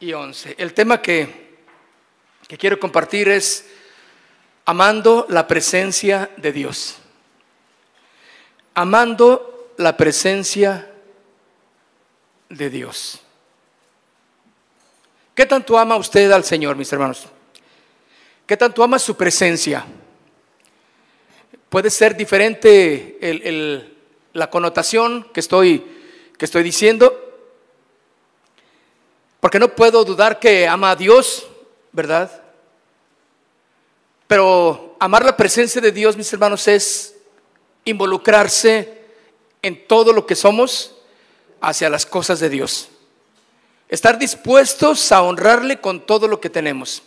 y 11. El tema que, que quiero compartir es amando la presencia de Dios. Amando la presencia de Dios. ¿Qué tanto ama usted al Señor, mis hermanos? ¿Qué tanto ama su presencia? Puede ser diferente la connotación que estoy, que estoy diciendo, porque no puedo dudar que ama a Dios, ¿verdad? Pero amar la presencia de Dios, mis hermanos, es involucrarse en todo lo que somos hacia las cosas de Dios. Estar dispuestos a honrarle con todo lo que tenemos.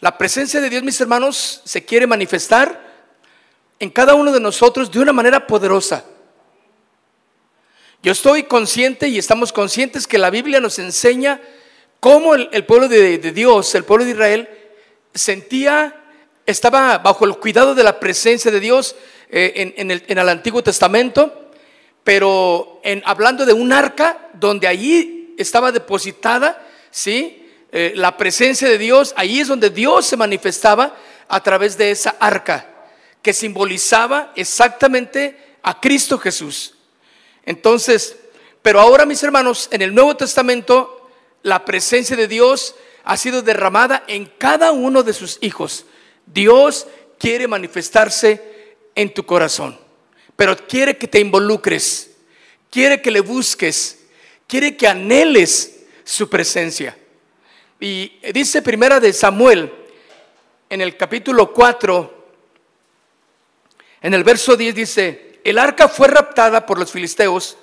La presencia de Dios, mis hermanos, se quiere manifestar en cada uno de nosotros de una manera poderosa. Yo estoy consciente y estamos conscientes que la Biblia nos enseña cómo el, pueblo de, Dios, el pueblo de Israel, sentía, estaba bajo el cuidado de la presencia de Dios eh, en, el, Antiguo Testamento, pero en, hablando de un arca donde allí estaba depositada, ¿sí? Eh, la presencia de Dios, ahí es donde Dios se manifestaba a través de esa arca, que simbolizaba exactamente a Cristo Jesús. Entonces, pero ahora mis hermanos, en el Nuevo Testamento, la presencia de Dios ha sido derramada en cada uno de sus hijos. Dios quiere manifestarse en tu corazón, pero quiere que te involucres, quiere que le busques, quiere que anheles su presencia. Y dice primera de Samuel, en el capítulo 4, en el verso 10 dice, el arca fue raptada por los filisteos.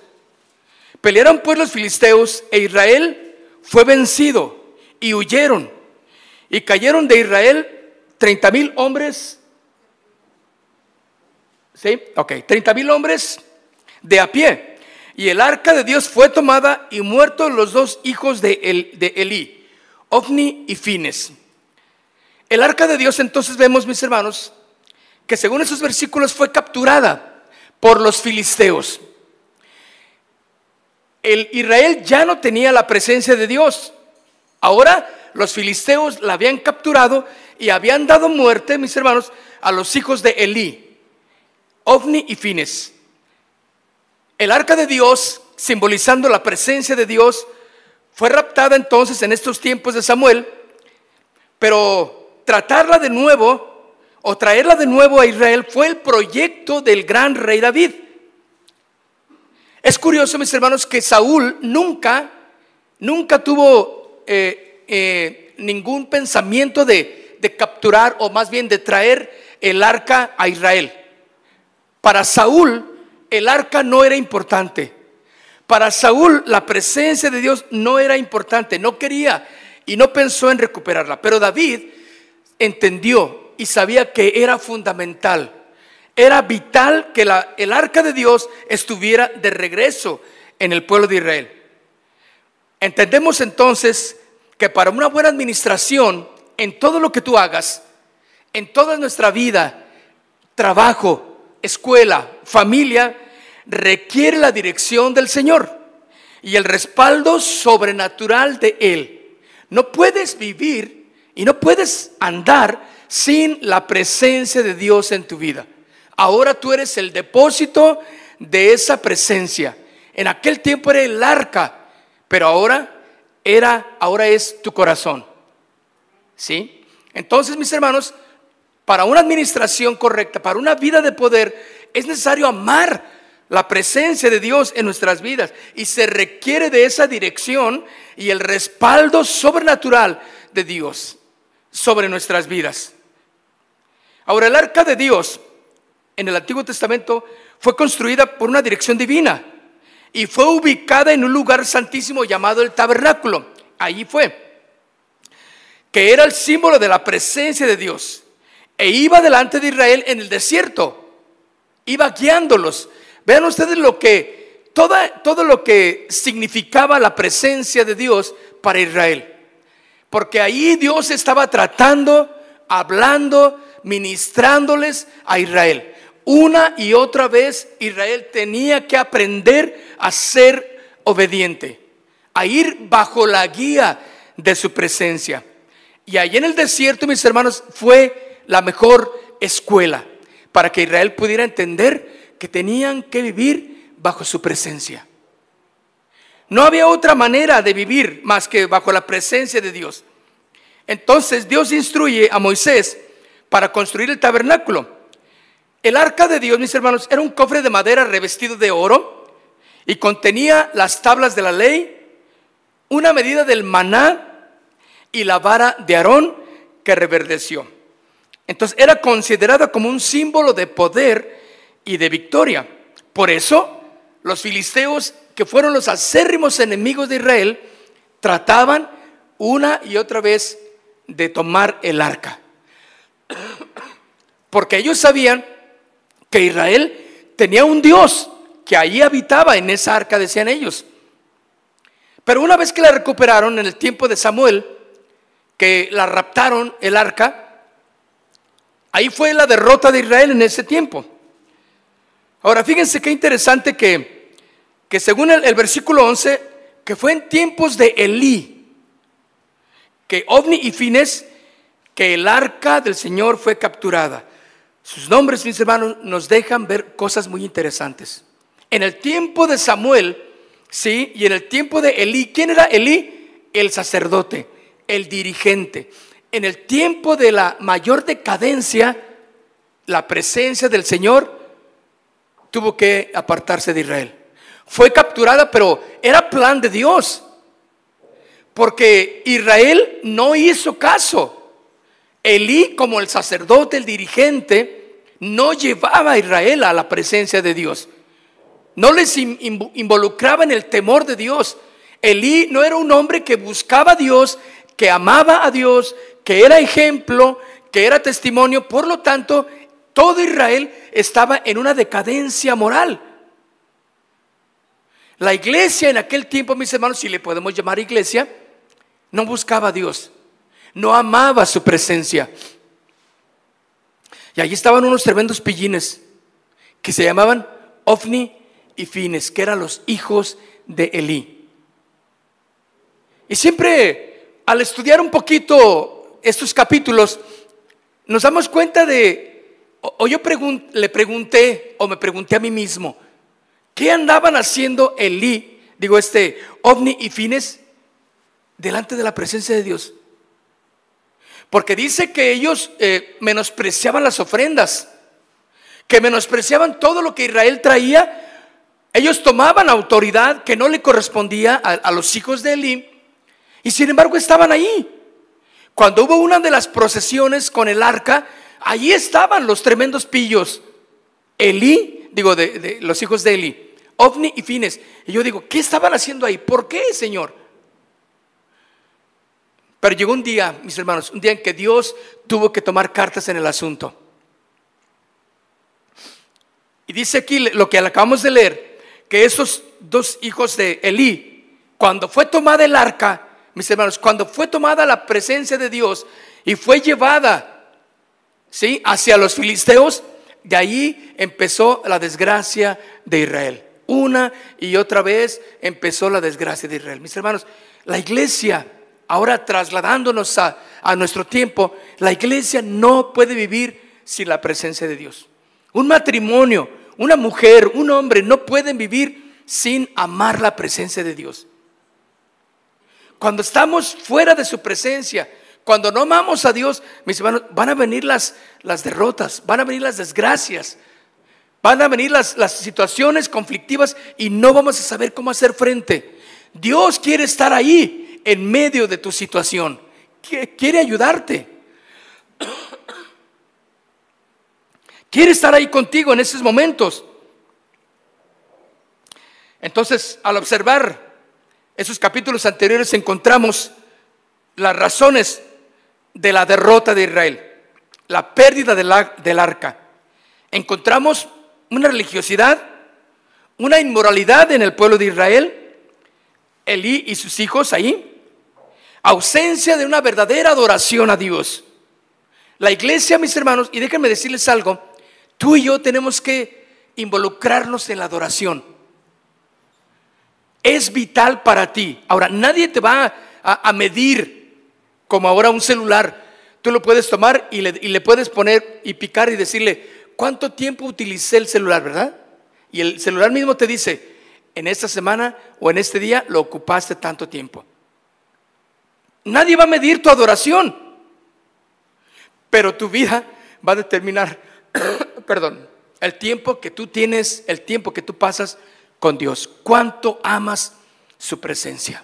Pelearon pues los filisteos e Israel fue vencido y huyeron. Y cayeron de Israel 30 mil hombres. ¿Sí? Ok, 30 mil hombres de a pie. Y el arca de Dios fue tomada y muertos los dos hijos de, El, de Elí, Ofni y Fines. El arca de Dios entonces vemos, mis hermanos, que según esos versículos fue capturada por los filisteos. El Israel ya no tenía la presencia de Dios. Ahora los filisteos la habían capturado y habían dado muerte, mis hermanos, a los hijos de Elí, Ovni y Fines. El arca de Dios, simbolizando la presencia de Dios, fue raptada entonces en estos tiempos de Samuel, pero tratarla de nuevo o traerla de nuevo a Israel fue el proyecto del gran rey David. Es curioso, mis hermanos, que Saúl nunca, nunca tuvo eh, eh, ningún pensamiento de, de capturar o más bien de traer el arca a Israel. Para Saúl, el arca no era importante. Para Saúl, la presencia de Dios no era importante. No quería y no pensó en recuperarla. Pero David entendió y sabía que era fundamental. Era vital que el arca de Dios estuviera de regreso en el pueblo de Israel. Entendemos entonces que para una buena administración en todo lo que tú hagas, en toda nuestra vida, trabajo, escuela, familia, requiere la dirección del Señor y el respaldo sobrenatural de Él. No puedes vivir y no puedes andar sin la presencia de Dios en tu vida. Ahora tú eres el depósito de esa presencia. En aquel tiempo era el arca, pero ahora era ahora es tu corazón. ¿Sí? Entonces, mis hermanos, para una administración correcta, para una vida de poder, es necesario amar la presencia de Dios en nuestras vidas y se requiere de esa dirección y el respaldo sobrenatural de Dios sobre nuestras vidas. Ahora, el arca de Dios en el Antiguo Testamento fue construida por una dirección divina y fue ubicada en un lugar santísimo llamado el tabernáculo. Allí fue. que era el símbolo de la presencia de Dios, e iba delante de Israel en el desierto, iba guiándolos. Vean ustedes lo que, toda, todo lo que significaba la presencia de Dios para Israel. Porque ahí Dios estaba tratando, hablando, ministrándoles a Israel. Una y otra vez Israel tenía que aprender a ser obediente, a ir bajo la guía de su presencia. Y ahí en el desierto, mis hermanos, fue la mejor escuela para que Israel pudiera entender que tenían que vivir bajo su presencia. No había otra manera de vivir más que bajo la presencia de Dios. Entonces Dios instruye a Moisés para construir el tabernáculo. El arca de Dios, mis hermanos, era un cofre de madera revestido de oro y contenía las tablas de la ley, una medida del maná y la vara de Aarón que reverdeció. Entonces era considerada como un símbolo de poder y de victoria. Por eso los filisteos, que fueron los acérrimos enemigos de Israel, trataban una y otra vez de tomar el arca. Porque ellos sabían que Israel tenía un Dios que allí habitaba en esa arca, decían ellos. Pero una vez que la recuperaron en el tiempo de Samuel, que la raptaron el arca, ahí fue la derrota de Israel en ese tiempo. Ahora, fíjense qué interesante que, que según el, el versículo 11, que fue en tiempos de Elí, que Ovni y Fines, que el arca del Señor fue capturada. Sus nombres, mis hermanos, nos dejan ver cosas muy interesantes. En el tiempo de Samuel, sí, y en el tiempo de Elí, ¿quién era Elí? El sacerdote, el dirigente. En el tiempo de la mayor decadencia, la presencia del Señor tuvo que apartarse de Israel. Fue capturada, pero era plan de Dios. Porque Israel no hizo caso. Elí, como el sacerdote, el dirigente, no llevaba a Israel a la presencia de Dios. No les involucraba en el temor de Dios. Elí no era un hombre que buscaba a Dios, que amaba a Dios, que era ejemplo, que era testimonio. Por lo tanto, todo Israel estaba en una decadencia moral. La iglesia en aquel tiempo, mis hermanos, si le podemos llamar iglesia, no buscaba a Dios no amaba su presencia. Y allí estaban unos tremendos pillines que se llamaban Ofni y Fines, que eran los hijos de Elí. Y siempre al estudiar un poquito estos capítulos, nos damos cuenta de, o, yo le pregunté, o me pregunté a mí mismo, ¿qué andaban haciendo Elí, digo este, Ovni y Fines, delante de la presencia de Dios? Porque dice que ellos eh, menospreciaban las ofrendas, que menospreciaban todo lo que Israel traía. Ellos tomaban autoridad que no le correspondía a, los hijos de Elí y sin embargo estaban ahí. Cuando hubo una de las procesiones con el arca, allí estaban los tremendos pillos. Elí, digo, de, de los hijos de Elí, Ovni y Fines. Y yo digo, ¿qué estaban haciendo ahí? ¿Por qué, Señor? Pero llegó un día, mis hermanos, un día en que Dios tuvo que tomar cartas en el asunto. Y dice aquí lo que acabamos de leer, que esos dos hijos de Elí, cuando fue tomada el arca, mis hermanos, cuando fue tomada la presencia de Dios y fue llevada, ¿sí? Hacia los filisteos, de ahí empezó la desgracia de Israel. Una y otra vez empezó la desgracia de Israel. Mis hermanos, la iglesia Ahora trasladándonos a, nuestro tiempo, la iglesia no puede vivir sin la presencia de Dios. Un matrimonio, una mujer, un hombre no pueden vivir sin amar la presencia de Dios. Cuando estamos fuera de su presencia, cuando no amamos a Dios, mis hermanos, van a venir las, las derrotas, van a venir las desgracias, van a venir las, las situaciones conflictivas y no vamos a saber cómo hacer frente. Dios quiere estar ahí, en medio de tu situación. Quiere ayudarte. Quiere estar ahí contigo en esos momentos. Entonces, al observar esos capítulos anteriores, encontramos las razones de la derrota de Israel, la pérdida del arca. Encontramos una religiosidad, una inmoralidad en el pueblo de Israel, Elí y sus hijos ahí, ausencia de una verdadera adoración a Dios. La iglesia, mis hermanos, y déjenme decirles algo, tú y yo tenemos que involucrarnos en la adoración. Es vital para ti. Ahora, nadie te va a, medir como ahora un celular. Tú lo puedes tomar y le, y le puedes poner y picar y decirle, ¿cuánto tiempo utilicé el celular, verdad? Y el celular mismo te dice, en esta semana o en este día lo ocupaste tanto tiempo. Nadie va a medir tu adoración, pero tu vida va a determinar, perdón, el tiempo que tú tienes, el tiempo que tú pasas con Dios. ¿Cuánto amas su presencia?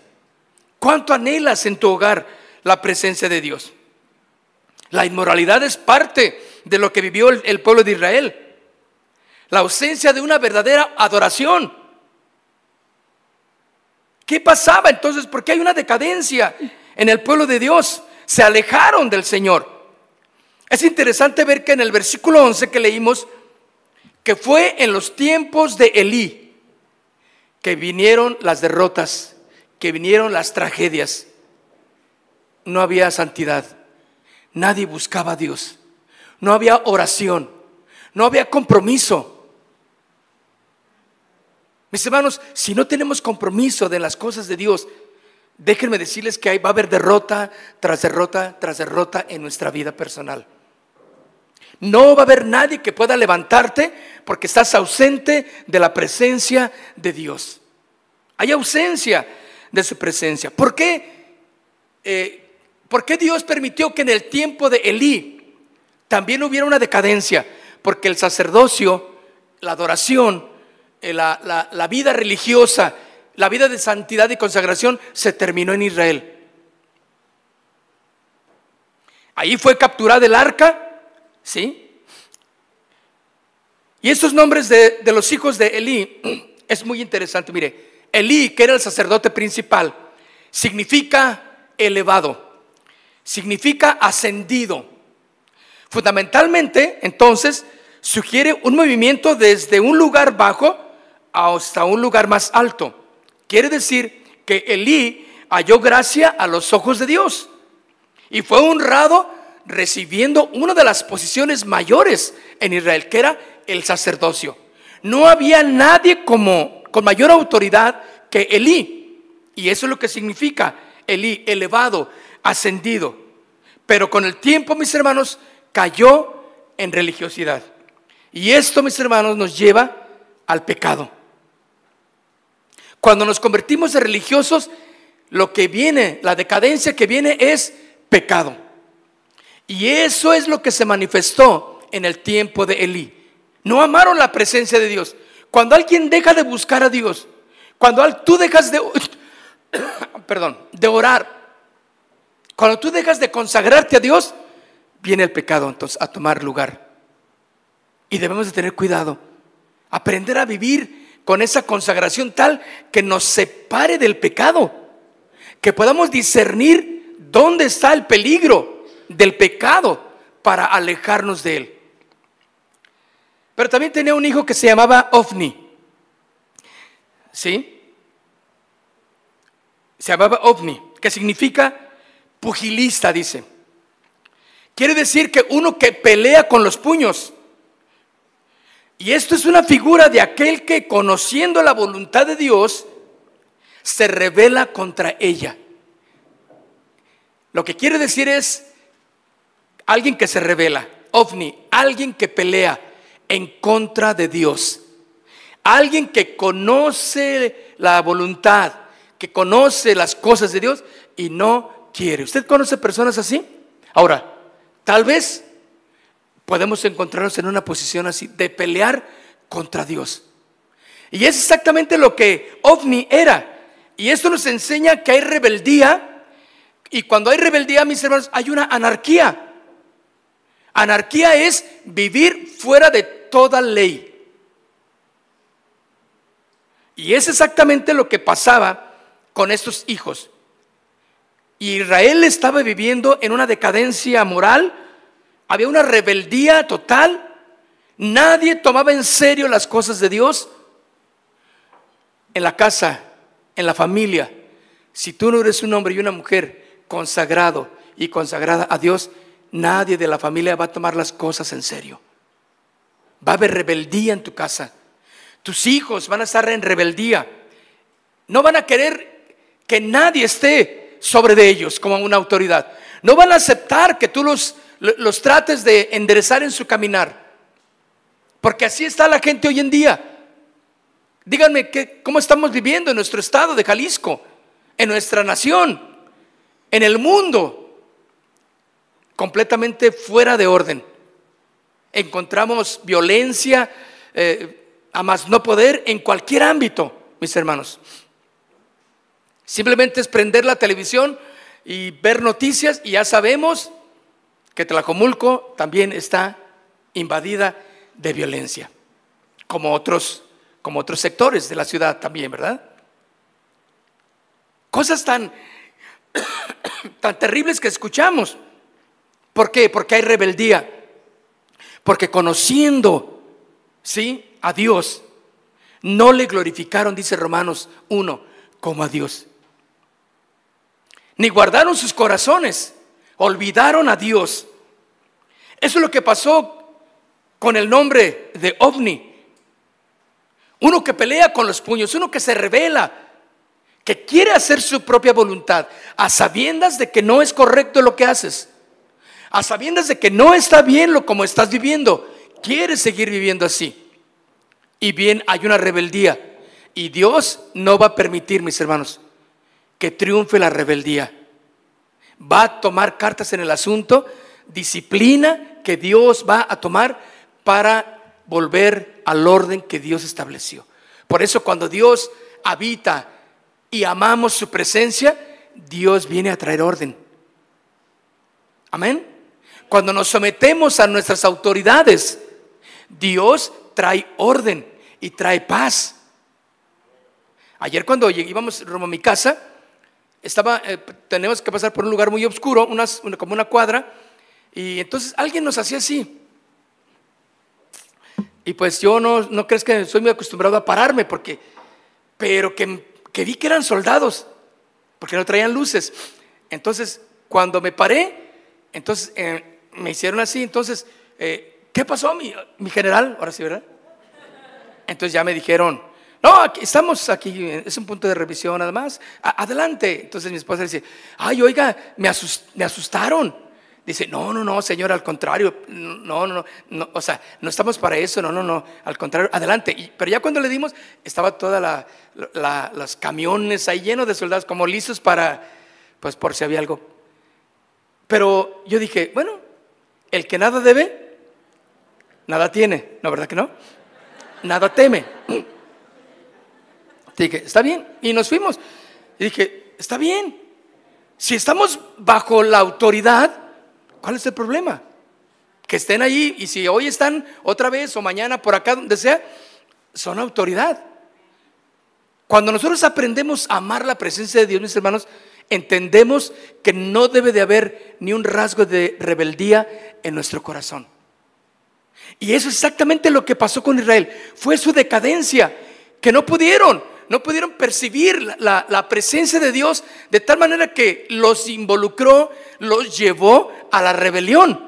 ¿Cuánto anhelas en tu hogar la presencia de Dios? La inmoralidad es parte de lo que vivió el, pueblo de Israel. La ausencia de una verdadera adoración. ¿Qué pasaba entonces? Porque hay una decadencia en el pueblo de Dios. Se alejaron del Señor. Es interesante ver que en el versículo 11 que leímos, que fue en los tiempos de Elí que vinieron las derrotas, que vinieron las tragedias. No había santidad. Nadie buscaba a Dios. No había oración. No había compromiso. Mis hermanos, si no tenemos compromiso de las cosas de Dios, déjenme decirles que va a haber derrota tras derrota tras derrota en nuestra vida personal. No va a haber nadie que pueda levantarte porque estás ausente de la presencia de Dios. Hay ausencia de su presencia. ¿Por qué? Eh, ¿Por qué Dios permitió que en el tiempo de Elí también hubiera una decadencia? Porque el sacerdocio, la adoración, eh, la, la vida religiosa, la vida de santidad y consagración se terminó en Israel. Ahí fue capturada el arca ¿Sí? Y estos nombres de, los hijos de Elí es muy interesante. Mire, Elí, que era el sacerdote principal, significa elevado, significa ascendido. Fundamentalmente, entonces, sugiere un movimiento desde un lugar bajo hasta un lugar más alto. Quiere decir que Elí halló gracia a los ojos de Dios y fue honrado recibiendo una de las posiciones mayores en Israel, que era el sacerdocio. No había nadie como con mayor autoridad que Elí. Y eso es lo que significa Elí, elevado, ascendido. Pero con el tiempo, mis hermanos, cayó en religiosidad. Y esto, mis hermanos, nos lleva al pecado. Cuando nos convertimos en religiosos, lo que viene, la decadencia que viene es pecado. Y eso es lo que se manifestó en el tiempo de Elí. No amaron la presencia de Dios. Cuando alguien deja de buscar a Dios, cuando tú dejas de, perdón, de orar, cuando tú dejas de consagrarte a Dios, viene el pecado entonces a tomar lugar. Y debemos de tener cuidado, aprender a vivir con esa consagración tal que nos separe del pecado, que podamos discernir dónde está el peligro del pecado para alejarnos de él. Pero también tenía un hijo que se llamaba Ovni. ¿Sí? Se llamaba Ovni, que significa pugilista, dice. Quiere decir que uno que pelea con los puños. Y esto es una figura de aquel que conociendo la voluntad de Dios, se revela contra ella. Lo que quiere decir es alguien que se revela, ovni, alguien que pelea en contra de Dios, alguien que conoce la voluntad, que conoce las cosas de Dios y no quiere. ¿Usted conoce personas así? Ahora, tal vez podemos encontrarnos en una posición así, de pelear contra Dios. Y es exactamente lo que ovni era. Y esto nos enseña que hay rebeldía. Y cuando hay rebeldía, mis hermanos, hay una anarquía. Anarquía es vivir fuera de toda ley. Y es exactamente lo que pasaba con estos hijos. Israel estaba viviendo en una decadencia moral, había una rebeldía total, nadie tomaba en serio las cosas de Dios. En la casa, en la familia, si tú no eres un hombre y una mujer consagrado y consagrada a Dios, nadie de la familia va a tomar las cosas en serio. Va a haber rebeldía en tu casa. Tus hijos van a estar en rebeldía. No van a querer que nadie esté sobre de ellos como una autoridad. No van a aceptar que tú los, los trates de enderezar en su caminar. Porque así está la gente hoy en día. Díganme que, cómo estamos viviendo en nuestro estado de Jalisco, en nuestra nación, en el mundo. Completamente fuera de orden. Encontramos violencia eh, a más no poder en cualquier ámbito, mis hermanos. Simplemente es prender la televisión y ver noticias y ya sabemos que Tlacomulco también está invadida de violencia, como otros, como otros sectores de la ciudad también, ¿verdad? Cosas tan, tan terribles que escuchamos. ¿Por qué? Porque hay rebeldía. Porque conociendo, ¿sí? A Dios, no le glorificaron, dice Romanos 1, como a Dios ni guardaron sus corazones, olvidaron a Dios. Eso es lo que pasó con el nombre de ovni. Uno que pelea con los puños, uno que se revela, que quiere hacer su propia voluntad, a sabiendas de que no es correcto lo que haces, a sabiendas de que no está bien lo como estás viviendo, quiere seguir viviendo así. Y bien, hay una rebeldía. Y Dios no va a permitir, mis hermanos, que triunfe la rebeldía. Va a tomar cartas en el asunto, disciplina que Dios va a tomar para volver al orden que Dios estableció. Por eso cuando Dios habita y amamos su presencia, Dios viene a traer orden. Amén. Cuando nos sometemos a nuestras autoridades, Dios trae orden y trae paz. Ayer cuando íbamos rumbo a mi casa, estaba, eh, tenemos que pasar por un lugar muy oscuro, unas, como una cuadra, y entonces alguien nos hacía así. Y pues yo no, no crees que soy muy acostumbrado a pararme, porque, pero que, que vi que eran soldados, porque no traían luces. Entonces, cuando me paré, entonces eh, me hicieron así, entonces, eh, ¿qué pasó, mi, mi general? Ahora sí, ¿verdad? Entonces ya me dijeron, no, estamos aquí, es un punto de revisión además. adelante. Entonces mi esposa dice, ay, oiga, me, asustaron. Dice, no, no, no, señor, al contrario, no, no, no, o sea, no estamos para eso, no, no, no, al contrario, adelante. pero ya cuando le dimos, estaba toda la, los camiones ahí llenos de soldados, como listos para, pues por si había algo. Pero yo dije, bueno, el que nada debe, nada tiene, ¿no, verdad que no? Nada teme. Dije, está bien. Y nos fuimos. Y dije, está bien. Si estamos bajo la autoridad, ¿cuál es el problema? Que estén ahí y si hoy están otra vez o mañana por acá, donde sea, son autoridad. Cuando nosotros aprendemos a amar la presencia de Dios, mis hermanos, entendemos que no debe de haber ni un rasgo de rebeldía en nuestro corazón. Y eso es exactamente lo que pasó con Israel. Fue su decadencia, que no pudieron no pudieron percibir la, presencia de Dios de tal manera que los involucró, los llevó a la rebelión.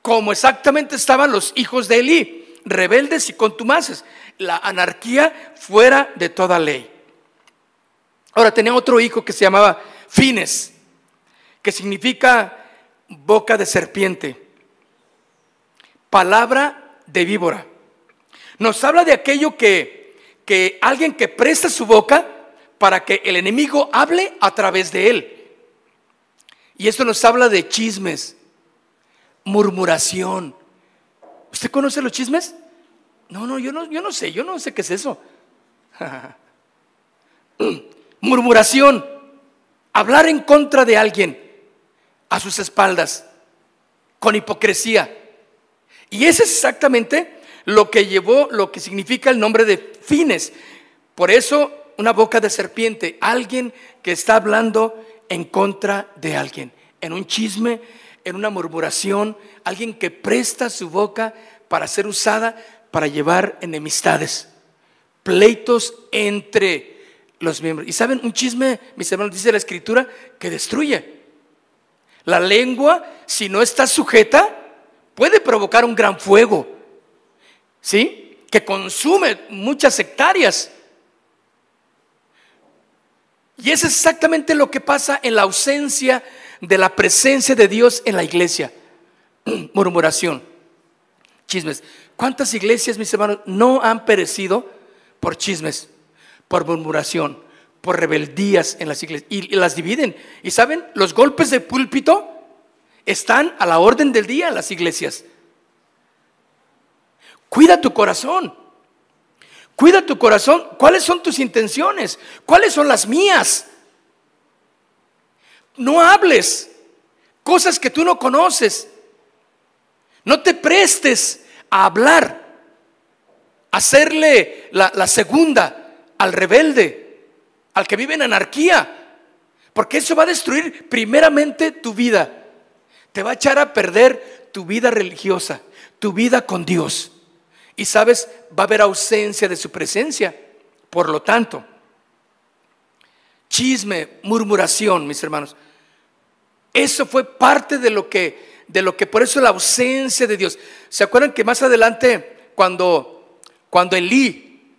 Como exactamente estaban los hijos de Elí, rebeldes y contumaces. La anarquía fuera de toda ley. Ahora tenía otro hijo que se llamaba Fines, que significa boca de serpiente, palabra de víbora. Nos habla de aquello que que alguien que presta su boca para que el enemigo hable a través de él. Y esto nos habla de chismes, murmuración. ¿Usted conoce los chismes? No, no, yo no, yo no sé, yo no sé qué es eso. murmuración, hablar en contra de alguien a sus espaldas, con hipocresía. Y ese es exactamente lo que llevó, lo que significa el nombre de fines. Por eso una boca de serpiente, alguien que está hablando en contra de alguien, en un chisme, en una murmuración, alguien que presta su boca para ser usada para llevar enemistades, pleitos entre los miembros. Y saben, un chisme, mis hermanos, dice la escritura, que destruye. La lengua, si no está sujeta, puede provocar un gran fuego, ¿sí? Que consume muchas hectáreas. Y es exactamente lo que pasa en la ausencia de la presencia de Dios en la iglesia. Murmuración, chismes. ¿Cuántas iglesias, mis hermanos, no han perecido por chismes, por murmuración, por rebeldías en las iglesias? Y, las dividen. Y saben, los golpes de púlpito están a la orden del día en las iglesias. Cuida tu corazón. Cuida tu corazón. ¿Cuáles son tus intenciones? ¿Cuáles son las mías? No hables cosas que tú no conoces. No te prestes a hablar, a hacerle la, la segunda al rebelde, al que vive en anarquía, porque eso va a destruir primeramente tu vida. Te va a echar a perder tu vida religiosa, tu vida con Dios. Y sabes, va a haber ausencia de su presencia. Por lo tanto, chisme, murmuración, mis hermanos. Eso fue parte de lo que de lo que por eso la ausencia de Dios. ¿Se acuerdan que más adelante cuando cuando Elí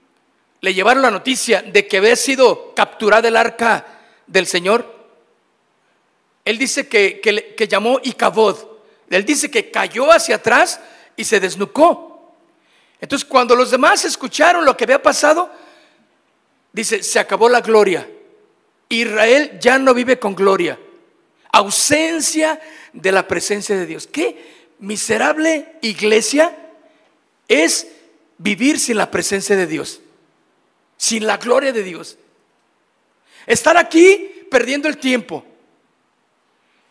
le llevaron la noticia de que había sido capturada el arca del Señor? Él dice que, que, que llamó Icabod. Él dice que cayó hacia atrás y se desnucó. Entonces, cuando los demás escucharon lo que había pasado, dice, se acabó la gloria. Israel ya no vive con gloria. Ausencia de la presencia de Dios. ¿Qué miserable iglesia es vivir sin la presencia de Dios? Sin la gloria de Dios. Estar aquí perdiendo el tiempo.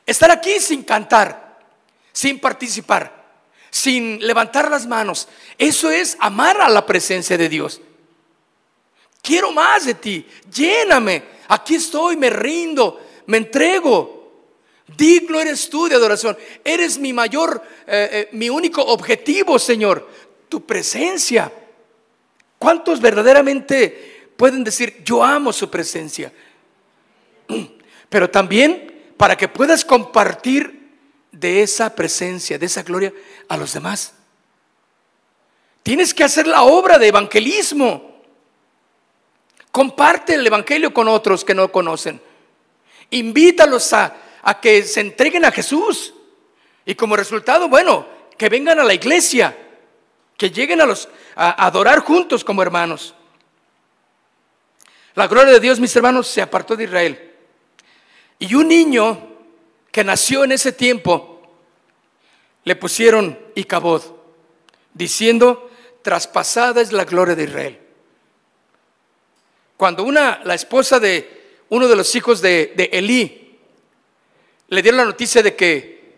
Estar aquí sin cantar, sin participar sin levantar las manos. Eso es amar a la presencia de Dios. Quiero más de ti. Lléname. Aquí estoy, me rindo, me entrego. Digno eres tú de adoración. Eres mi mayor, eh, eh, mi único objetivo, Señor. Tu presencia. ¿Cuántos verdaderamente pueden decir, yo amo su presencia? Pero también para que puedas compartir de esa presencia, de esa gloria a los demás. Tienes que hacer la obra de evangelismo. Comparte el evangelio con otros que no conocen. Invítalos a, a que se entreguen a Jesús. Y como resultado, bueno, que vengan a la iglesia, que lleguen a, los, a adorar juntos como hermanos. La gloria de Dios, mis hermanos, se apartó de Israel. Y un niño que nació en ese tiempo, le pusieron Icabod, diciendo, traspasada es la gloria de Israel. Cuando una, la esposa de uno de los hijos de, de Elí, le dieron la noticia de que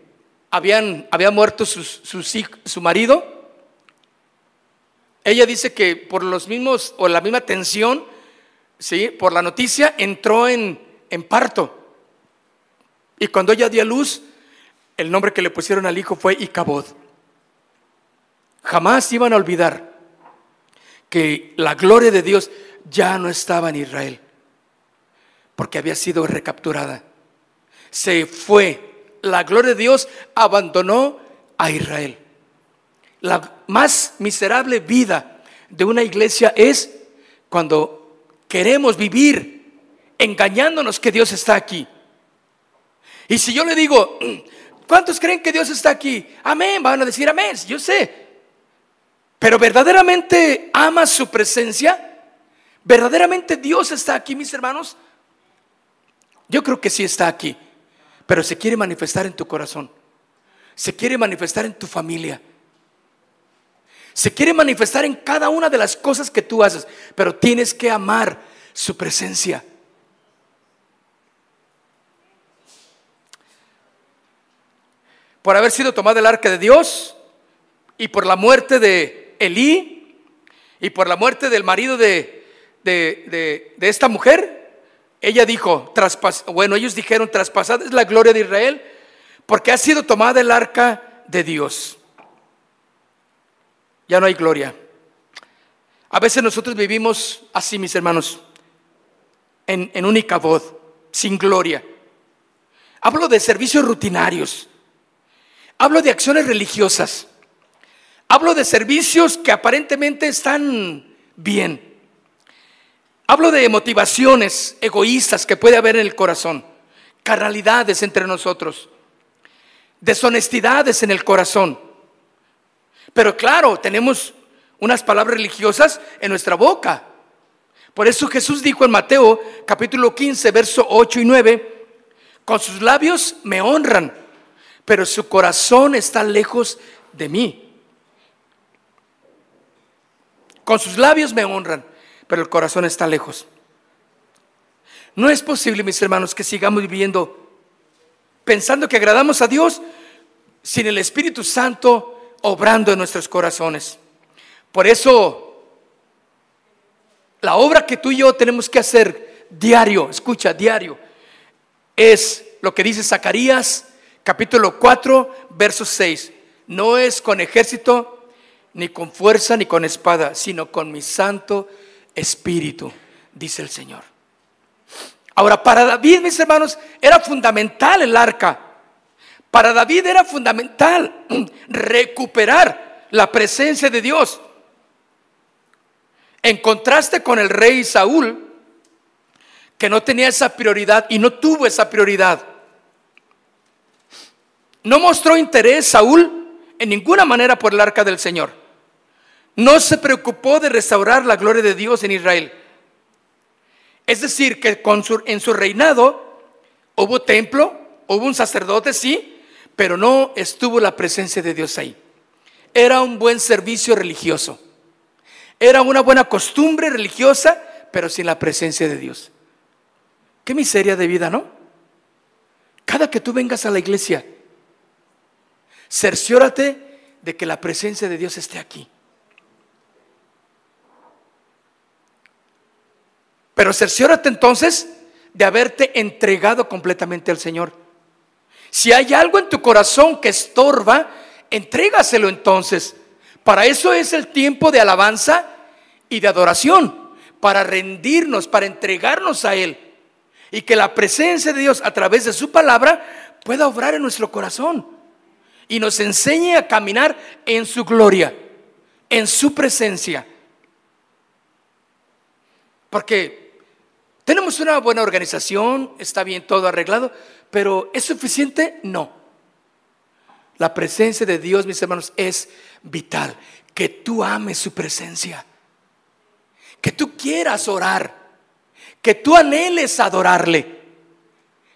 habían, había muerto su, su marido, ella dice que por los mismos, o la misma tensión, ¿sí? por la noticia, entró en, en parto. Y cuando ella dio luz, el nombre que le pusieron al hijo fue Icabod. Jamás iban a olvidar que la gloria de Dios ya no estaba en Israel, porque había sido recapturada. Se fue. La gloria de Dios abandonó a Israel. La más miserable vida de una iglesia es cuando queremos vivir engañándonos que Dios está aquí. Y si yo le digo, ¿cuántos creen que Dios está aquí? Amén, van a decir amén, yo sé. Pero verdaderamente amas su presencia. ¿Verdaderamente Dios está aquí, mis hermanos? Yo creo que sí está aquí, pero se quiere manifestar en tu corazón. Se quiere manifestar en tu familia. Se quiere manifestar en cada una de las cosas que tú haces, pero tienes que amar su presencia. Por haber sido tomada el arca de Dios y por la muerte de Elí y por la muerte del marido de, de, esta mujer, ella dijo, bueno, ellos dijeron, traspasada es la gloria de Israel, porque ha sido tomada el arca de Dios. Ya no hay gloria. A veces nosotros vivimos así, mis hermanos, en única voz, sin gloria. Hablo de servicios rutinarios. Hablo de acciones religiosas. Hablo de servicios que aparentemente están bien. Hablo de motivaciones egoístas que puede haber en el corazón, carnalidades entre nosotros, deshonestidades en el corazón. Pero claro, tenemos unas palabras religiosas en nuestra boca. Por eso Jesús dijo en Mateo capítulo 15, verso 8 y 9, con sus labios me honran, pero su corazón está lejos de mí. Con sus labios me honran, pero el corazón está lejos. No es posible, mis hermanos, que sigamos viviendo pensando que agradamos a Dios sin el Espíritu Santo obrando en nuestros corazones. Por eso, la obra que tú y yo tenemos que hacer diario, escucha, diario, es lo que dice Zacarías capítulo 4, verso 6. No es con ejército ni con fuerza ni con espada, sino con mi santo espíritu, dice el Señor. Ahora, para David, mis hermanos, era fundamental el arca. Para David era fundamental recuperar la presencia de Dios. En contraste con el rey Saúl, que no tenía esa prioridad y no tuvo esa prioridad. No mostró interés Saúl en ninguna manera por el arca del Señor no se preocupó de restaurar la gloria de Dios en Israel. Es decir, que en su reinado hubo templo, hubo un sacerdote, sí, pero no estuvo la presencia de Dios ahí. Era un buen servicio religioso. Era una buena costumbre religiosa, pero sin la presencia de Dios. Qué miseria de vida, ¿no? Cada que tú vengas a la iglesia, cerciórate de que la presencia de Dios esté aquí. Pero cerciórate entonces de haberte entregado completamente al Señor. Si hay algo en tu corazón que estorba, entrégaselo entonces. Para eso es el tiempo de alabanza y de adoración, para rendirnos, para entregarnos a Él. Y que la presencia de Dios a través de su palabra pueda obrar en nuestro corazón y nos enseñe a caminar en su gloria, en su presencia. Porque tenemos una buena organización, está bien todo arreglado, pero ¿es suficiente? No. La presencia de Dios, mis hermanos, es vital. Que tú ames su presencia. Que tú quieras orar. Que tú anheles adorarle.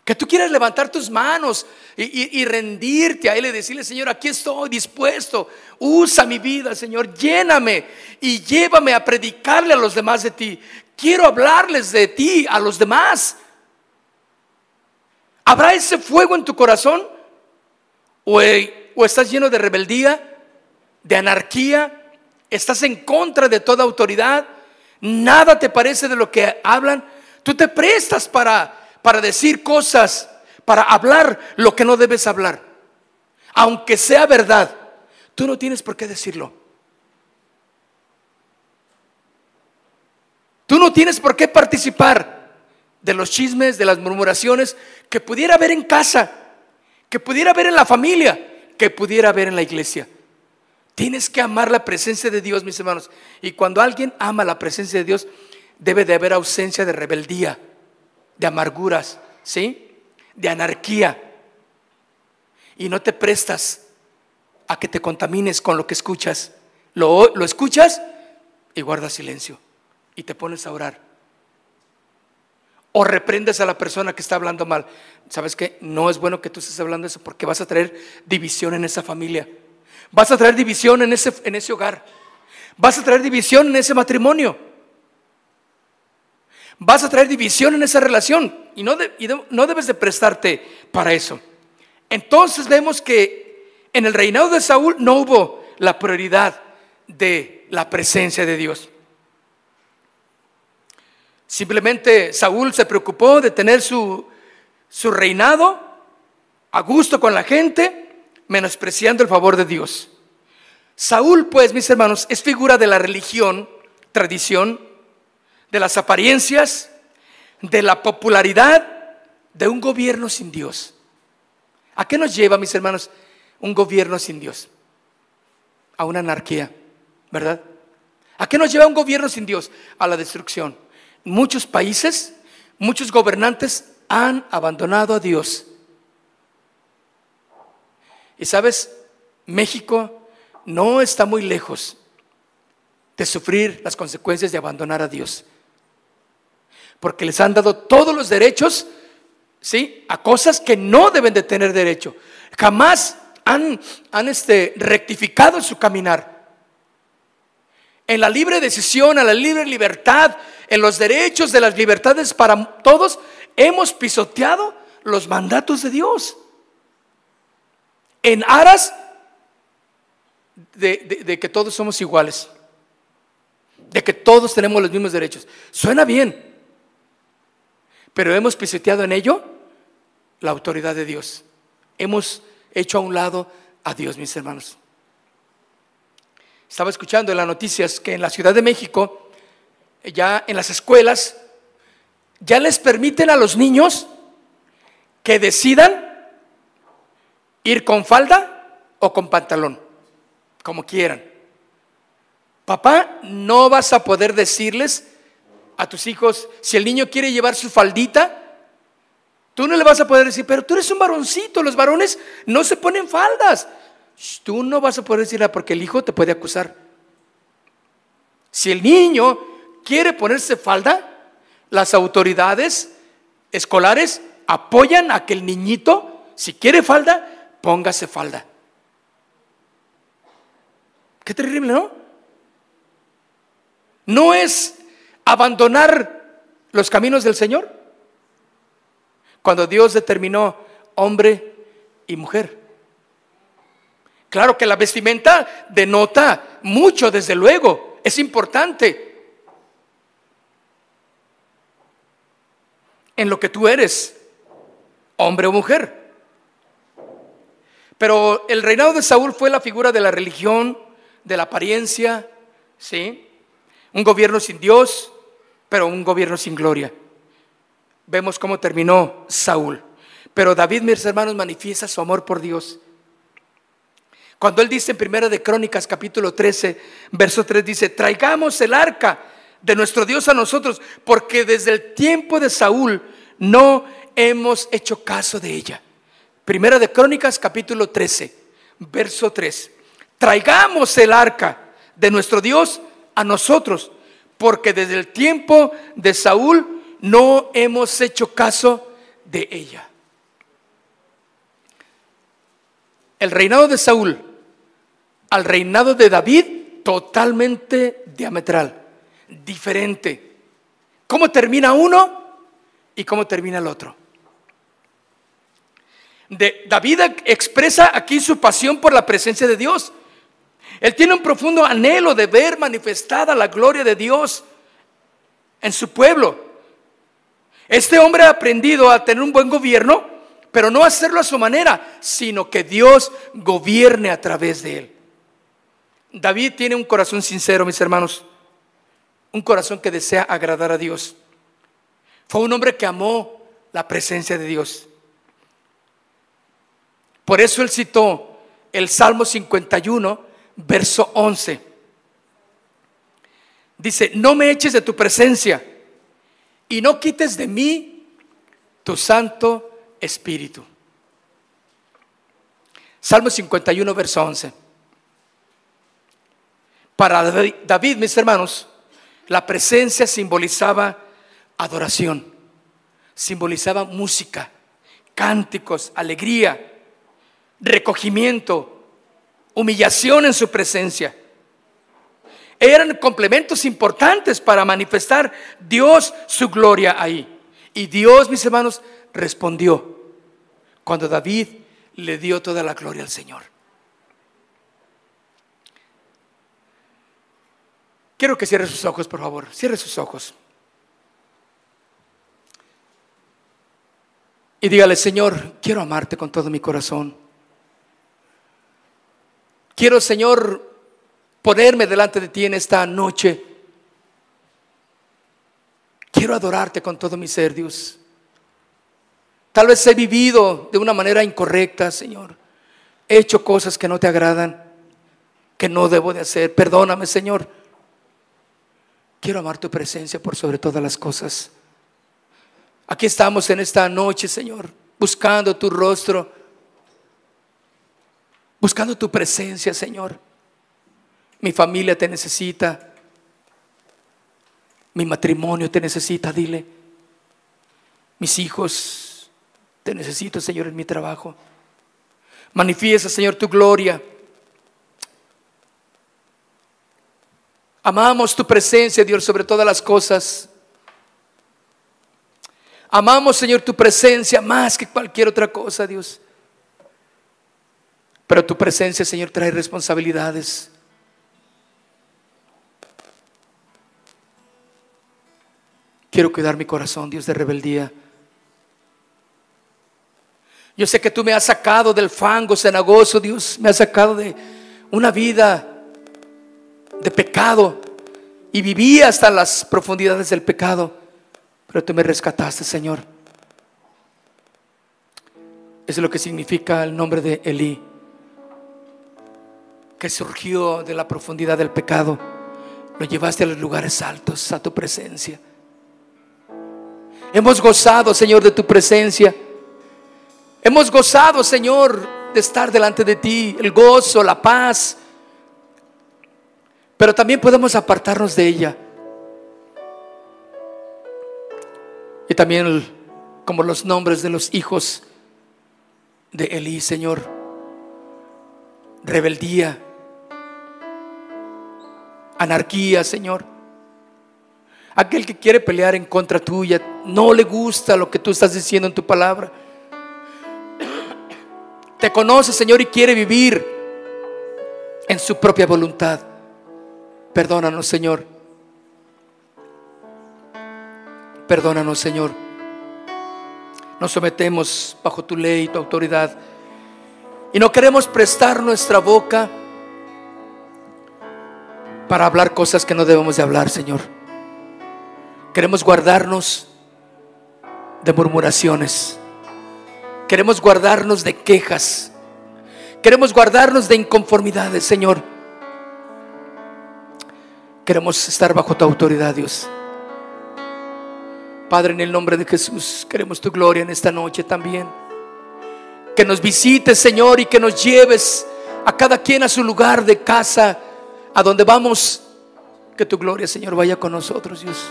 Que tú quieras levantar tus manos y, rendirte a Él y decirle, Señor, aquí estoy dispuesto. Usa mi vida, Señor. Lléname y llévame a predicarle a los demás de ti. Quiero hablarles de ti a los demás. ¿Habrá ese fuego en tu corazón? ¿O, o estás lleno de rebeldía, de anarquía? ¿Estás en contra de toda autoridad? ¿Nada te parece de lo que hablan? Tú te prestas para, para decir cosas, para hablar lo que no debes hablar. Aunque sea verdad, tú no tienes por qué decirlo. Tú no tienes por qué participar de los chismes, de las murmuraciones que pudiera haber en casa, que pudiera haber en la familia, que pudiera haber en la iglesia. Tienes que amar la presencia de Dios, mis hermanos. Y cuando alguien ama la presencia de Dios, debe de haber ausencia de rebeldía, de amarguras, ¿sí? De anarquía. Y no te prestas a que te contamines con lo que escuchas. Lo, lo escuchas y guarda silencio y te pones a orar. O reprendes a la persona que está hablando mal. ¿Sabes qué? No es bueno que tú estés hablando eso porque vas a traer división en esa familia. Vas a traer división en ese, en ese hogar. Vas a traer división en ese matrimonio. Vas a traer división en esa relación. Y no, no debes de prestarte para eso. Entonces vemos que en el reinado de Saúl no hubo la prioridad de la presencia de Dios. Simplemente Saúl se preocupó de tener su, su reinado a gusto con la gente, menospreciando el favor de Dios. Saúl, pues, mis hermanos, es figura de la religión, tradición, de las apariencias, de la popularidad de un gobierno sin Dios. ¿A qué nos lleva, mis hermanos, un gobierno sin Dios? A una anarquía, ¿verdad? ¿A qué nos lleva un gobierno sin Dios? A la destrucción. Muchos países, muchos gobernantes han abandonado a Dios. Y sabes, México no está muy lejos de sufrir las consecuencias de abandonar a Dios. Porque les han dado todos los derechos, ¿sí? A cosas que no deben de tener derecho. Jamás han, han este, rectificado su caminar. En la libre decisión, en la libre libertad, en los derechos de las libertades para todos, hemos pisoteado los mandatos de Dios. En aras de que todos somos iguales de que todos tenemos los mismos derechos. Suena bien, pero hemos pisoteado en ello la autoridad de Dios. Hemos hecho a un lado a Dios, mis hermanos. Estaba escuchando en las noticias que en la Ciudad de México, ya en las escuelas, ya les permiten a los niños que decidan ir con falda o con pantalón, como quieran. Papá, no vas a poder decirles a tus hijos, si el niño quiere llevar su faldita, tú no le vas a poder decir, pero tú eres un varoncito, los varones no se ponen faldas. Tú no vas a poder decirla porque el hijo te puede acusar. Si el niño quiere ponerse falda, las autoridades escolares apoyan a que el niñito, si quiere falda, póngase falda. Qué terrible, ¿no? ¿No es abandonar los caminos del Señor? Cuando Dios determinó hombre y mujer. Claro que la vestimenta denota mucho, desde luego, es importante en lo que tú eres, hombre o mujer. Pero el reinado de Saúl fue la figura de la religión, de la apariencia, ¿sí? Un gobierno sin Dios, pero un gobierno sin gloria. Vemos cómo terminó Saúl. Pero David, mis hermanos, manifiesta su amor por Dios. Cuando él dice en Primera de Crónicas capítulo 13, verso 3 dice, "Traigamos el arca de nuestro Dios a nosotros, porque desde el tiempo de Saúl no hemos hecho caso de ella." Primera de Crónicas capítulo 13, verso 3. Traigamos el arca de nuestro Dios a nosotros, porque desde el tiempo de Saúl no hemos hecho caso de ella. El reinado de Saúl al reinado de David totalmente diametral, diferente. ¿Cómo termina uno y cómo termina el otro? David expresa aquí su pasión por la presencia de Dios. Él tiene un profundo anhelo de ver manifestada la gloria de Dios en su pueblo. Este hombre ha aprendido a tener un buen gobierno, pero no hacerlo a su manera, sino que Dios gobierne a través de él. David tiene un corazón sincero, mis hermanos, un corazón que desea agradar a Dios. Fue un hombre que amó la presencia de Dios. Por eso él citó el Salmo 51 verso 11. Dice, no me eches de tu presencia y no quites de mí tu Santo Espíritu. Salmo 51, verso 11. Para David, mis hermanos, la presencia simbolizaba adoración, simbolizaba música, cánticos, alegría, recogimiento, humillación en su presencia. Eran complementos importantes para manifestar Dios su gloria ahí. Y Dios, mis hermanos, respondió cuando David le dio toda la gloria al Señor. Quiero que cierre sus ojos, por favor. Cierre sus ojos. Y dígale, Señor, quiero amarte con todo mi corazón. Quiero, Señor, ponerme delante de ti en esta noche. Quiero adorarte con todo mi ser, Dios. Tal vez he vivido de una manera incorrecta, Señor. He hecho cosas que no te agradan, que no debo de hacer. Perdóname, Señor. Quiero amar tu presencia por sobre todas las cosas. Aquí estamos en esta noche, Señor, buscando tu rostro, buscando tu presencia, Señor. Mi familia te necesita. Mi matrimonio te necesita, dile. Mis hijos te necesito, Señor, en mi trabajo. Manifiesta, Señor, tu gloria. Amamos tu presencia, Dios, sobre todas las cosas. Amamos, Señor, tu presencia más que cualquier otra cosa, Dios. Pero tu presencia, Señor, trae responsabilidades. Quiero cuidar mi corazón, Dios, de rebeldía. Yo sé que tú me has sacado del fango cenagoso, Dios, me has sacado de una vida de pecado y viví hasta las profundidades del pecado, pero tú me rescataste, Señor. Eso es lo que significa el nombre de Elí, que surgió de la profundidad del pecado. Lo llevaste a los lugares altos, a tu presencia. Hemos gozado, Señor, de tu presencia. Hemos gozado, Señor, de estar delante de ti, el gozo, la paz. Pero también podemos apartarnos de ella. Y también como los nombres de los hijos de Elí, Señor. Rebeldía, anarquía, Señor. Aquel que quiere pelear en contra tuya, no le gusta lo que tú estás diciendo en tu palabra te conoce, Señor, y quiere vivir en su propia voluntad. Perdónanos, Señor. Perdónanos, Señor. Nos sometemos bajo tu ley y tu autoridad. Y no queremos prestar nuestra boca para hablar cosas que no debemos de hablar, Señor. Queremos guardarnos de murmuraciones. Queremos guardarnos de quejas. Queremos guardarnos de inconformidades, Señor. Queremos estar bajo tu autoridad, Dios. Padre, en el nombre de Jesús, queremos tu gloria en esta noche también. Que nos visites, Señor, y que nos lleves a cada quien a su lugar de casa, a donde vamos. Que tu gloria, Señor, vaya con nosotros, Dios.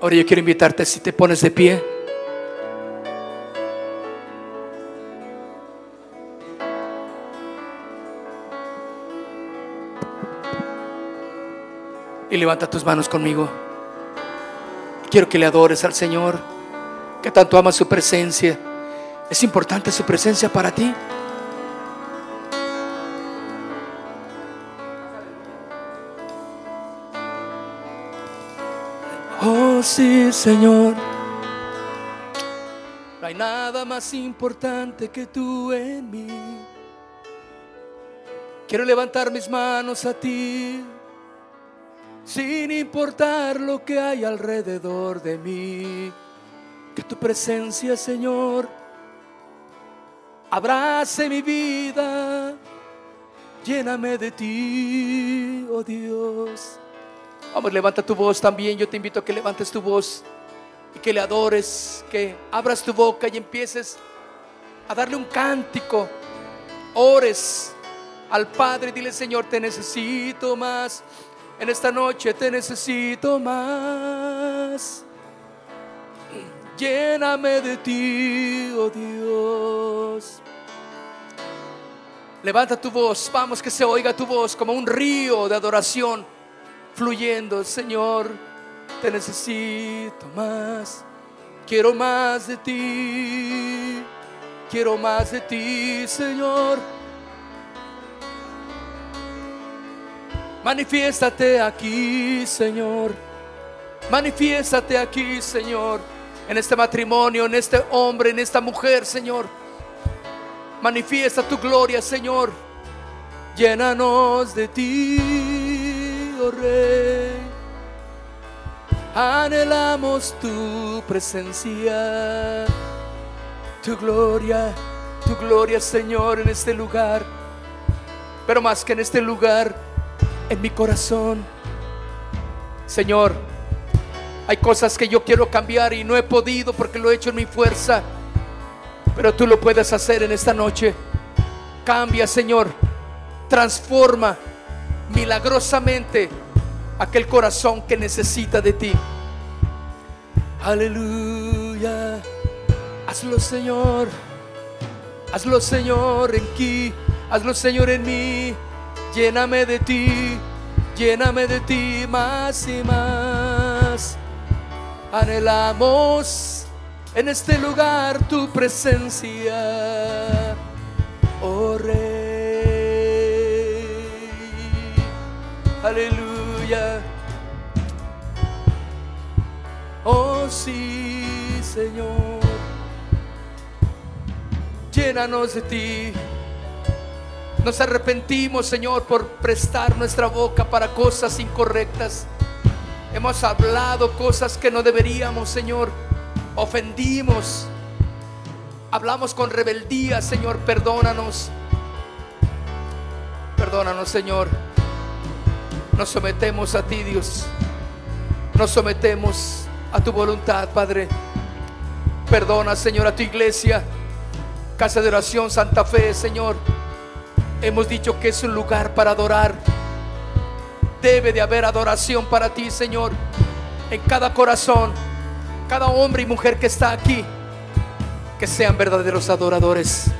Ahora yo quiero invitarte si te pones de pie. Y levanta tus manos conmigo. Quiero que le adores al Señor, que tanto ama su presencia. ¿Es importante su presencia para ti? Oh sí, Señor. No hay nada más importante que tú en mí. Quiero levantar mis manos a ti, sin importar lo que hay alrededor de mí. Que tu presencia, Señor, abrace mi vida, lléname de ti, oh Dios. Vamos, levanta tu voz también. Yo te invito a que levantes tu voz y que le adores, que abras tu boca y empieces a darle un cántico. Ores al Padre, dile Señor, te necesito más. En esta noche te necesito más. Lléname de ti, oh Dios. Levanta tu voz, vamos que se oiga tu voz como un río de adoración fluyendo, Señor, te necesito más. Quiero más de ti, quiero más de ti, Señor. Manifiéstate aquí, Señor. Manifiéstate aquí, Señor. En este matrimonio, en este hombre, en esta mujer, Señor. Manifiesta tu gloria, Señor. Llénanos de ti, oh Rey. Anhelamos tu presencia, tu gloria, tu gloria, Señor, en este lugar. Pero más que en este lugar, en mi corazón. Señor, hay cosas que yo quiero cambiar y no he podido porque lo he hecho en mi fuerza. Pero tú lo puedes hacer en esta noche. Cambia, Señor. Transforma milagrosamente aquel corazón que necesita de ti. Aleluya. Hazlo, Señor. Hazlo, Señor, en ti. Hazlo, Señor, en mí. Lléname de ti. Lléname de ti más y más. Anhelamos en este lugar tu presencia, oh Rey. Aleluya. Oh sí, Señor. Llénanos de ti. Nos arrepentimos, Señor, por prestar nuestra boca para cosas incorrectas. Hemos hablado cosas que no deberíamos, Señor. Ofendimos. Hablamos con rebeldía, Señor. Perdónanos. Perdónanos, Señor. Nos sometemos a ti, Dios. Nos sometemos a tu voluntad, Padre. Perdona, Señor, a tu iglesia. Casa de oración Santa Fe, Señor. Hemos dicho que es un lugar para adorar Debe de haber adoración para ti, Señor, en cada corazón, cada hombre y mujer que está aquí, que sean verdaderos adoradores.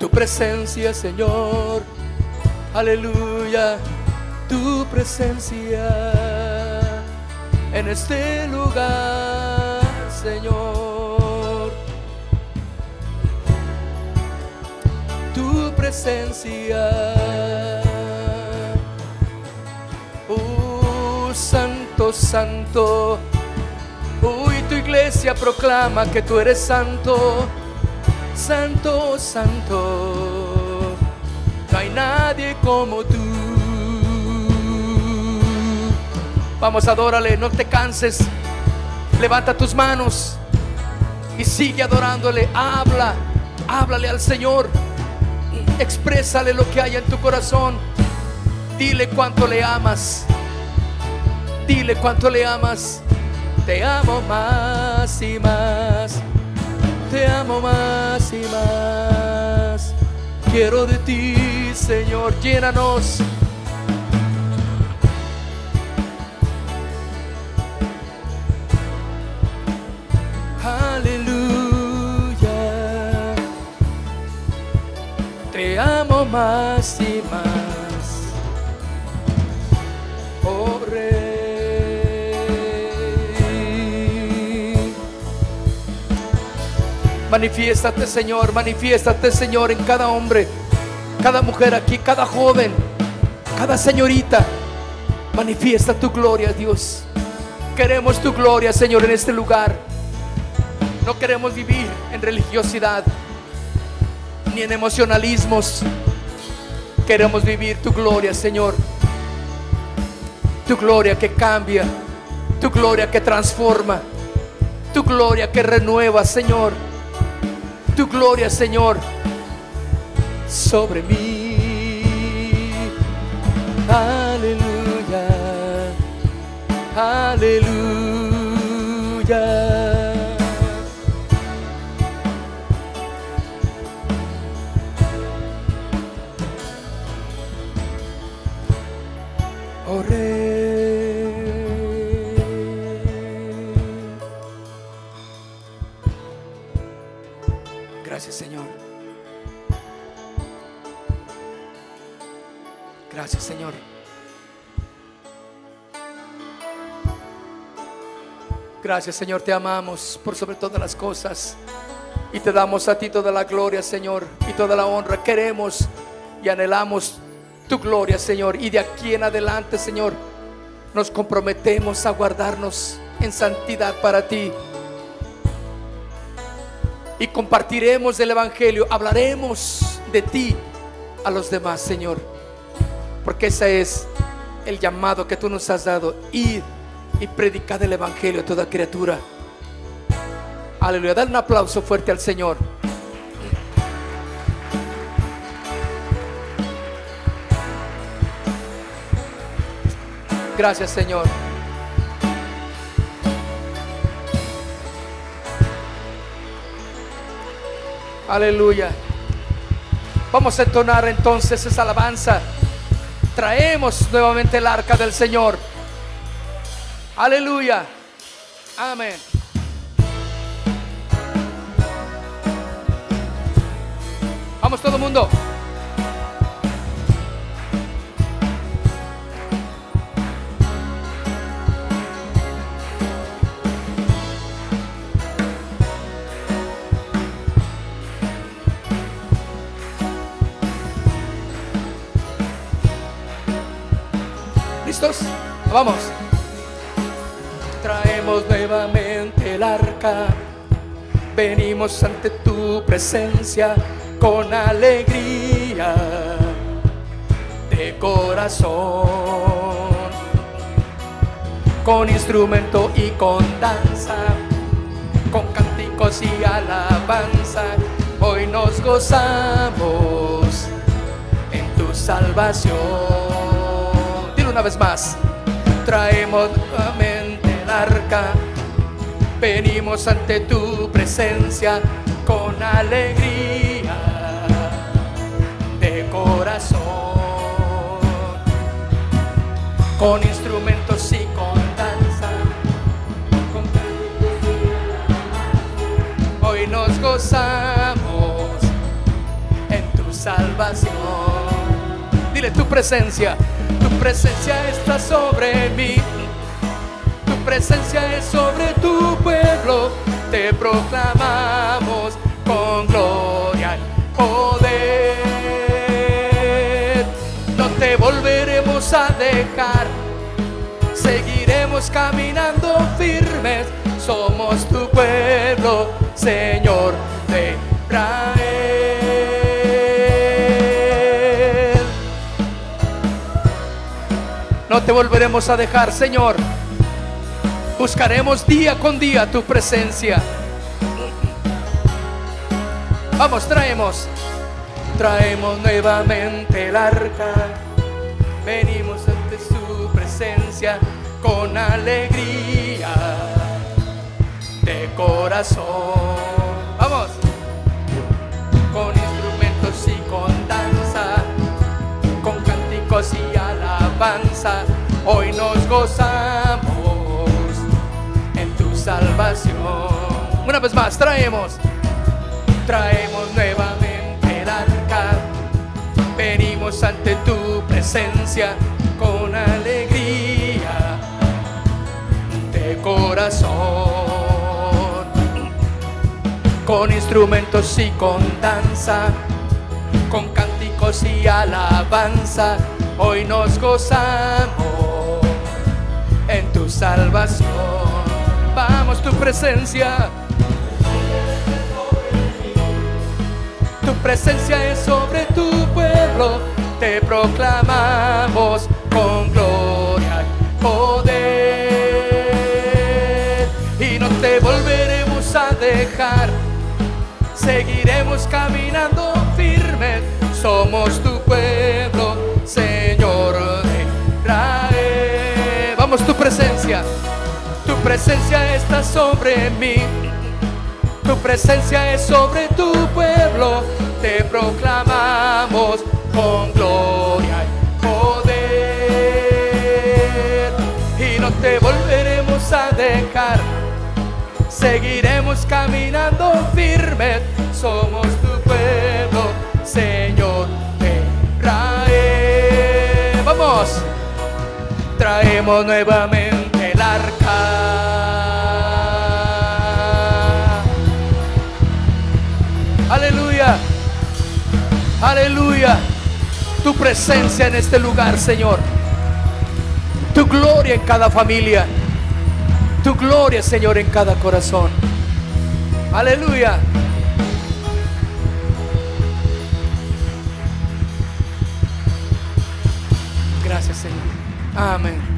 Tu presencia, Señor, aleluya, tu presencia en este lugar, Señor. Tu presencia santo, santo. Tu iglesia proclama que tú eres santo, santo, santo. No hay nadie como tú. Vamos, adórale, no te canses. Levanta tus manos y sigue adorándole. Habla, háblale al Señor. Exprésale lo que hay en tu corazón. Dile cuánto le amas. Dile cuánto le amas. Te amo más y más. Te amo más y más. Quiero de ti, Señor, llénanos. Aleluya. Te amo más y más. Oh Rey. Manifiéstate, Señor, manifiéstate, Señor, en cada hombre, cada mujer aquí, cada joven, cada señorita. Manifiesta tu gloria, Dios. Queremos tu gloria, Señor, en este lugar. No queremos vivir en religiosidad ni en emocionalismos. Queremos vivir tu gloria, Señor. Tu gloria que cambia, tu gloria que transforma, tu gloria que renueva, Señor tu gloria, Señor, sobre mí. Aleluya, aleluya. Oh, Gracias, Señor. Gracias, Señor. Te amamos por sobre todas las cosas. Y te damos a ti toda la gloria, Señor, y toda la honra. Queremos y anhelamos tu gloria, Señor. Y de aquí en adelante, Señor, nos comprometemos a guardarnos en santidad para ti. Y compartiremos el Evangelio, hablaremos de ti a los demás, Señor. Porque ese es el llamado que tú nos has dado. Ir y predicar el Evangelio a toda criatura. Aleluya. Dale un aplauso fuerte al Señor. Gracias, Señor. Aleluya. Vamos a entonar entonces esa alabanza. Traemos nuevamente el arca del Señor. Aleluya. Amén. Vamos todo el mundo. Vamos. Traemos nuevamente el arca. Venimos ante tu presencia con alegría de corazón. Con instrumento y con danza, con cánticos y alabanza, hoy nos gozamos en tu salvación una vez más. Traemos nuevamente el arca. Venimos ante tu presencia con alegría de corazón. Con instrumentos y con danza. Hoy nos gozamos en tu salvación. Dile tu presencia tu presencia está sobre mí. Tu presencia es sobre tu pueblo. Te proclamamos con gloria y poder. No te volveremos a dejar. Seguiremos caminando firmes. Somos tu pueblo, Señor de te volveremos a dejar, Señor. Buscaremos día con día tu presencia. Vamos, traemos. Traemos nuevamente el arca. Venimos ante su presencia con alegría de corazón. Vamos. Con instrumentos y con danza, con cánticos y hoy nos gozamos en tu salvación. Una vez más, traemos, traemos nuevamente el arca, venimos ante tu presencia con alegría de corazón, con instrumentos y con danza, con cánticos y alabanza hoy nos gozamos en tu salvación. Vamos, tu presencia. Tu presencia es sobre tu pueblo, te proclamamos con gloria y poder. Y no te volveremos a dejar, seguiremos caminando firmes, somos tu pueblo tu presencia está sobre mí. Tu presencia es sobre tu pueblo. Te proclamamos con gloria y poder. Y no te volveremos a dejar. Seguiremos caminando firmes. Somos tu pueblo, Señor traemos nuevamente arca. Aleluya, aleluya. tu presencia en este lugar, Señor. Tu gloria en cada familia. Tu gloria, Señor, en cada corazón. Aleluya. Gracias, Señor. Amén.